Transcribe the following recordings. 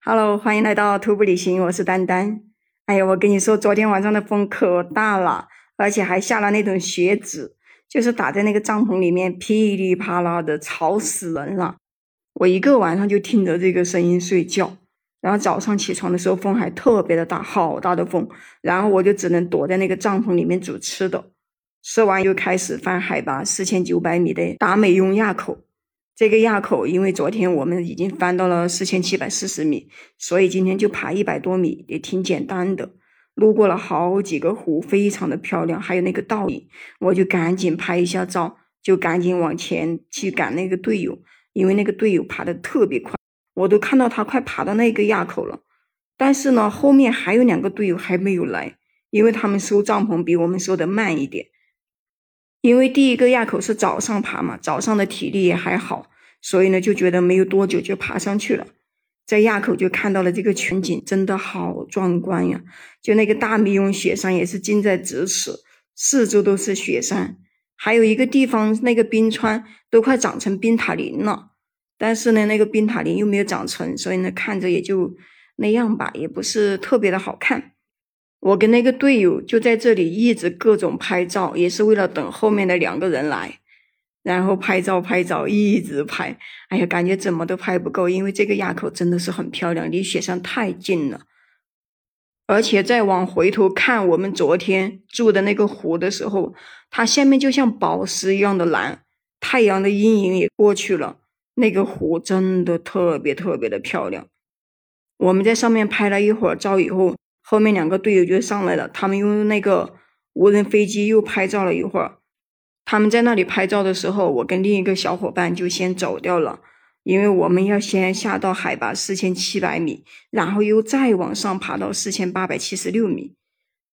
Hello，欢迎来到徒步旅行，我是丹丹。哎呀，我跟你说，昨天晚上的风可大了，而且还下了那种雪子，就是打在那个帐篷里面，噼里啪啦的，吵死人了。我一个晚上就听着这个声音睡觉，然后早上起床的时候风还特别的大，好大的风，然后我就只能躲在那个帐篷里面煮吃的，吃完又开始翻海拔四千九百米的达美雍垭口。这个垭口，因为昨天我们已经翻到了四千七百四十米，所以今天就爬一百多米，也挺简单的。路过了好几个湖，非常的漂亮，还有那个倒影，我就赶紧拍一下照，就赶紧往前去赶那个队友，因为那个队友爬的特别快，我都看到他快爬到那个垭口了。但是呢，后面还有两个队友还没有来，因为他们收帐篷比我们收的慢一点。因为第一个垭口是早上爬嘛，早上的体力也还好，所以呢就觉得没有多久就爬上去了。在垭口就看到了这个全景，真的好壮观呀！就那个大密雍雪山也是近在咫尺，四周都是雪山，还有一个地方那个冰川都快长成冰塔林了，但是呢那个冰塔林又没有长成，所以呢看着也就那样吧，也不是特别的好看。我跟那个队友就在这里一直各种拍照，也是为了等后面的两个人来，然后拍照拍照一直拍。哎呀，感觉怎么都拍不够，因为这个垭口真的是很漂亮，离雪山太近了。而且再往回头看，我们昨天住的那个湖的时候，它下面就像宝石一样的蓝，太阳的阴影也过去了，那个湖真的特别特别的漂亮。我们在上面拍了一会儿照以后。后面两个队友就上来了，他们用那个无人飞机又拍照了一会儿。他们在那里拍照的时候，我跟另一个小伙伴就先走掉了，因为我们要先下到海拔四千七百米，然后又再往上爬到四千八百七十六米。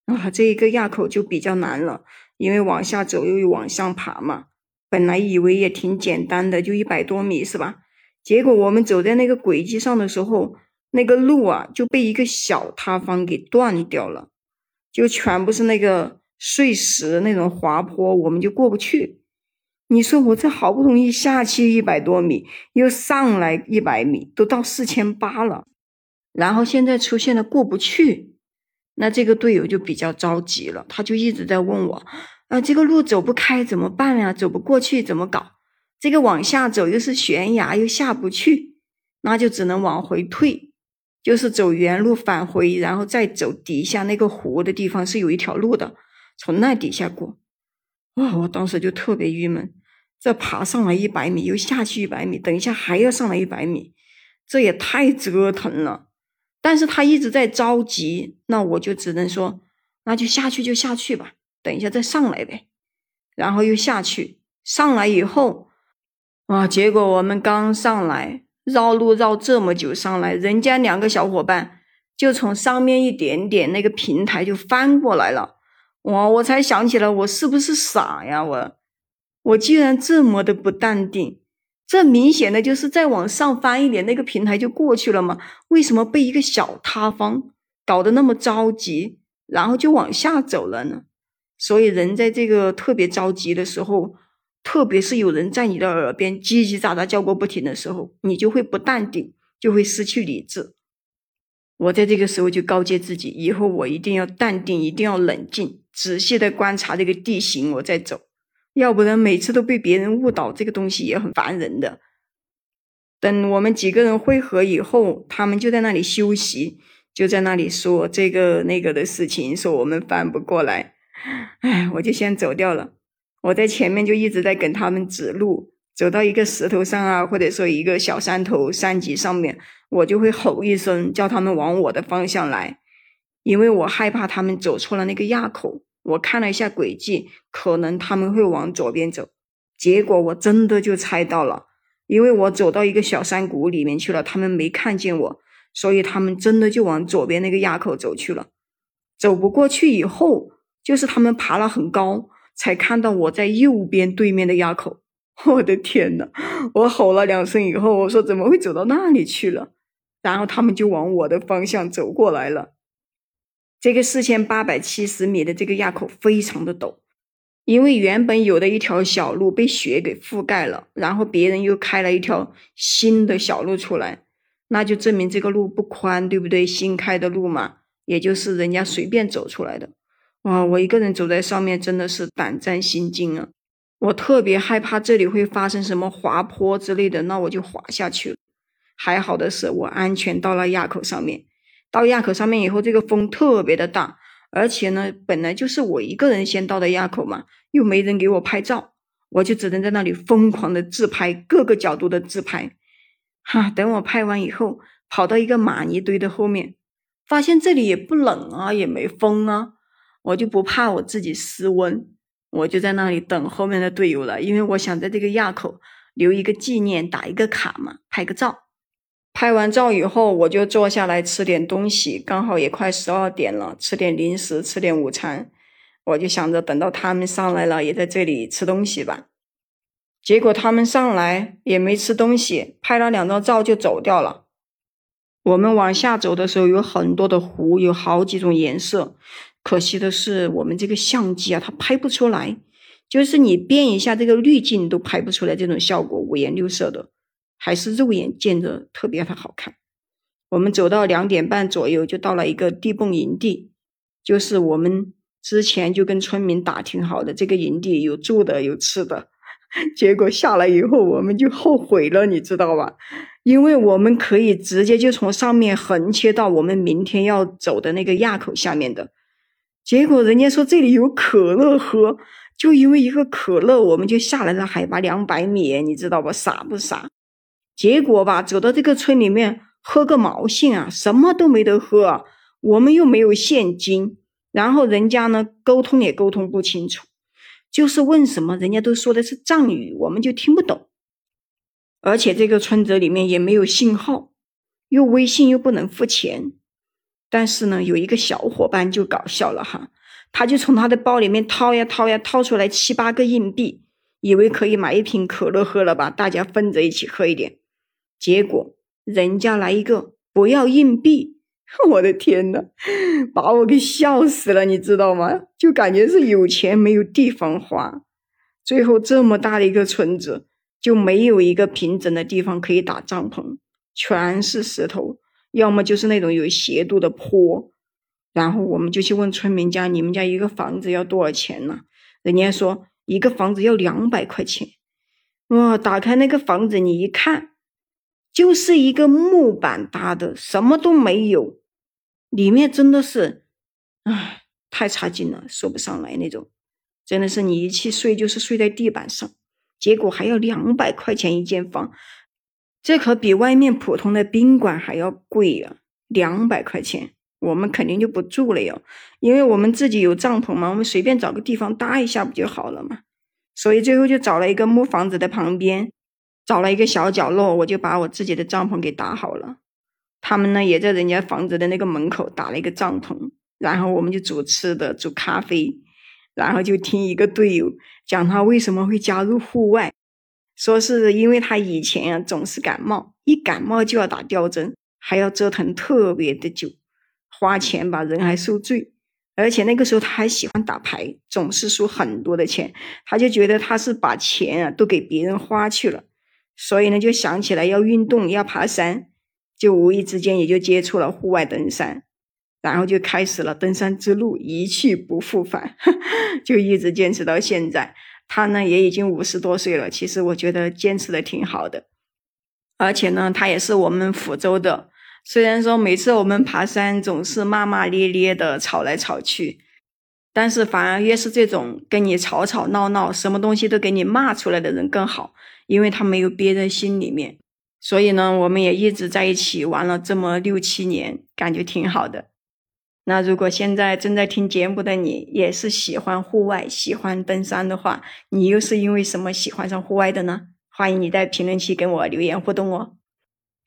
啊，这一个垭口就比较难了，因为往下走又往上爬嘛。本来以为也挺简单的，就一百多米是吧？结果我们走在那个轨迹上的时候。那个路啊就被一个小塌方给断掉了，就全部是那个碎石那种滑坡，我们就过不去。你说我这好不容易下去一百多米，又上来一百米，都到四千八了，然后现在出现了过不去，那这个队友就比较着急了，他就一直在问我，啊，这个路走不开怎么办呀？走不过去怎么搞？这个往下走又是悬崖，又下不去，那就只能往回退。就是走原路返回，然后再走底下那个湖的地方是有一条路的，从那底下过。哇！我当时就特别郁闷，这爬上来一百米，又下去一百米，等一下还要上来一百米，这也太折腾了。但是他一直在着急，那我就只能说，那就下去就下去吧，等一下再上来呗。然后又下去，上来以后，啊，结果我们刚上来。绕路绕这么久上来，人家两个小伙伴就从上面一点点那个平台就翻过来了，哇！我才想起来，我是不是傻呀？我我居然这么的不淡定，这明显的就是再往上翻一点，那个平台就过去了嘛？为什么被一个小塌方搞得那么着急，然后就往下走了呢？所以人在这个特别着急的时候。特别是有人在你的耳边叽叽喳喳叫个不停的时候，你就会不淡定，就会失去理智。我在这个时候就告诫自己，以后我一定要淡定，一定要冷静，仔细的观察这个地形，我再走，要不然每次都被别人误导，这个东西也很烦人的。等我们几个人汇合以后，他们就在那里休息，就在那里说这个那个的事情，说我们翻不过来，哎，我就先走掉了。我在前面就一直在跟他们指路，走到一个石头上啊，或者说一个小山头、山脊上面，我就会吼一声，叫他们往我的方向来，因为我害怕他们走错了那个垭口。我看了一下轨迹，可能他们会往左边走，结果我真的就猜到了，因为我走到一个小山谷里面去了，他们没看见我，所以他们真的就往左边那个垭口走去了。走不过去以后，就是他们爬了很高。才看到我在右边对面的垭口，我的天呐！我吼了两声以后，我说怎么会走到那里去了？然后他们就往我的方向走过来了。这个四千八百七十米的这个垭口非常的陡，因为原本有的一条小路被雪给覆盖了，然后别人又开了一条新的小路出来，那就证明这个路不宽，对不对？新开的路嘛，也就是人家随便走出来的。哇，我一个人走在上面，真的是胆战心惊啊！我特别害怕这里会发生什么滑坡之类的，那我就滑下去了。还好的是，我安全到了垭口上面。到垭口上面以后，这个风特别的大，而且呢，本来就是我一个人先到的垭口嘛，又没人给我拍照，我就只能在那里疯狂的自拍，各个角度的自拍。哈，等我拍完以后，跑到一个玛尼堆的后面，发现这里也不冷啊，也没风啊，我就不怕我自己失温。我就在那里等后面的队友了，因为我想在这个垭口留一个纪念，打一个卡嘛，拍个照。拍完照以后，我就坐下来吃点东西，刚好也快十二点了，吃点零食，吃点午餐。我就想着等到他们上来了，也在这里吃东西吧。结果他们上来也没吃东西，拍了两张照就走掉了。我们往下走的时候，有很多的湖，有好几种颜色。可惜的是，我们这个相机啊，它拍不出来，就是你变一下这个滤镜都拍不出来这种效果，五颜六色的，还是肉眼见着特别的好看。我们走到两点半左右，就到了一个地泵营地，就是我们之前就跟村民打听好的，这个营地有住的，有吃的。结果下来以后，我们就后悔了，你知道吧？因为我们可以直接就从上面横切到我们明天要走的那个垭口下面的。结果人家说这里有可乐喝，就因为一个可乐，我们就下来了海拔两百米，你知道不？傻不傻？结果吧，走到这个村里面喝个毛线啊，什么都没得喝，我们又没有现金，然后人家呢沟通也沟通不清楚，就是问什么人家都说的是藏语，我们就听不懂，而且这个村子里面也没有信号，又微信又不能付钱。但是呢，有一个小伙伴就搞笑了哈，他就从他的包里面掏呀掏呀，掏出来七八个硬币，以为可以买一瓶可乐喝了吧，大家分着一起喝一点。结果人家来一个不要硬币，我的天呐，把我给笑死了，你知道吗？就感觉是有钱没有地方花。最后这么大的一个村子，就没有一个平整的地方可以打帐篷，全是石头。要么就是那种有斜度的坡，然后我们就去问村民家：“你们家一个房子要多少钱呢？”人家说一个房子要两百块钱。哇！打开那个房子，你一看，就是一个木板搭的，什么都没有，里面真的是，唉，太差劲了，说不上来那种。真的是你一去睡就是睡在地板上，结果还要两百块钱一间房。这可比外面普通的宾馆还要贵呀，两百块钱，我们肯定就不住了哟，因为我们自己有帐篷嘛，我们随便找个地方搭一下不就好了嘛。所以最后就找了一个木房子的旁边，找了一个小角落，我就把我自己的帐篷给搭好了。他们呢也在人家房子的那个门口打了一个帐篷，然后我们就煮吃的，煮咖啡，然后就听一个队友讲他为什么会加入户外。说是因为他以前啊总是感冒，一感冒就要打吊针，还要折腾特别的久，花钱吧人还受罪，而且那个时候他还喜欢打牌，总是输很多的钱，他就觉得他是把钱啊都给别人花去了，所以呢就想起来要运动要爬山，就无意之间也就接触了户外登山，然后就开始了登山之路，一去不复返，就一直坚持到现在。他呢也已经五十多岁了，其实我觉得坚持的挺好的，而且呢，他也是我们福州的。虽然说每次我们爬山总是骂骂咧咧的吵来吵去，但是反而越是这种跟你吵吵闹闹，什么东西都给你骂出来的人更好，因为他没有憋在心里面。所以呢，我们也一直在一起玩了这么六七年，感觉挺好的。那如果现在正在听节目的你也是喜欢户外、喜欢登山的话，你又是因为什么喜欢上户外的呢？欢迎你在评论区跟我留言互动哦，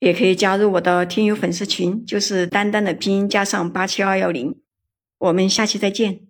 也可以加入我的听友粉丝群，就是丹丹的拼音加上八七二幺零，我们下期再见。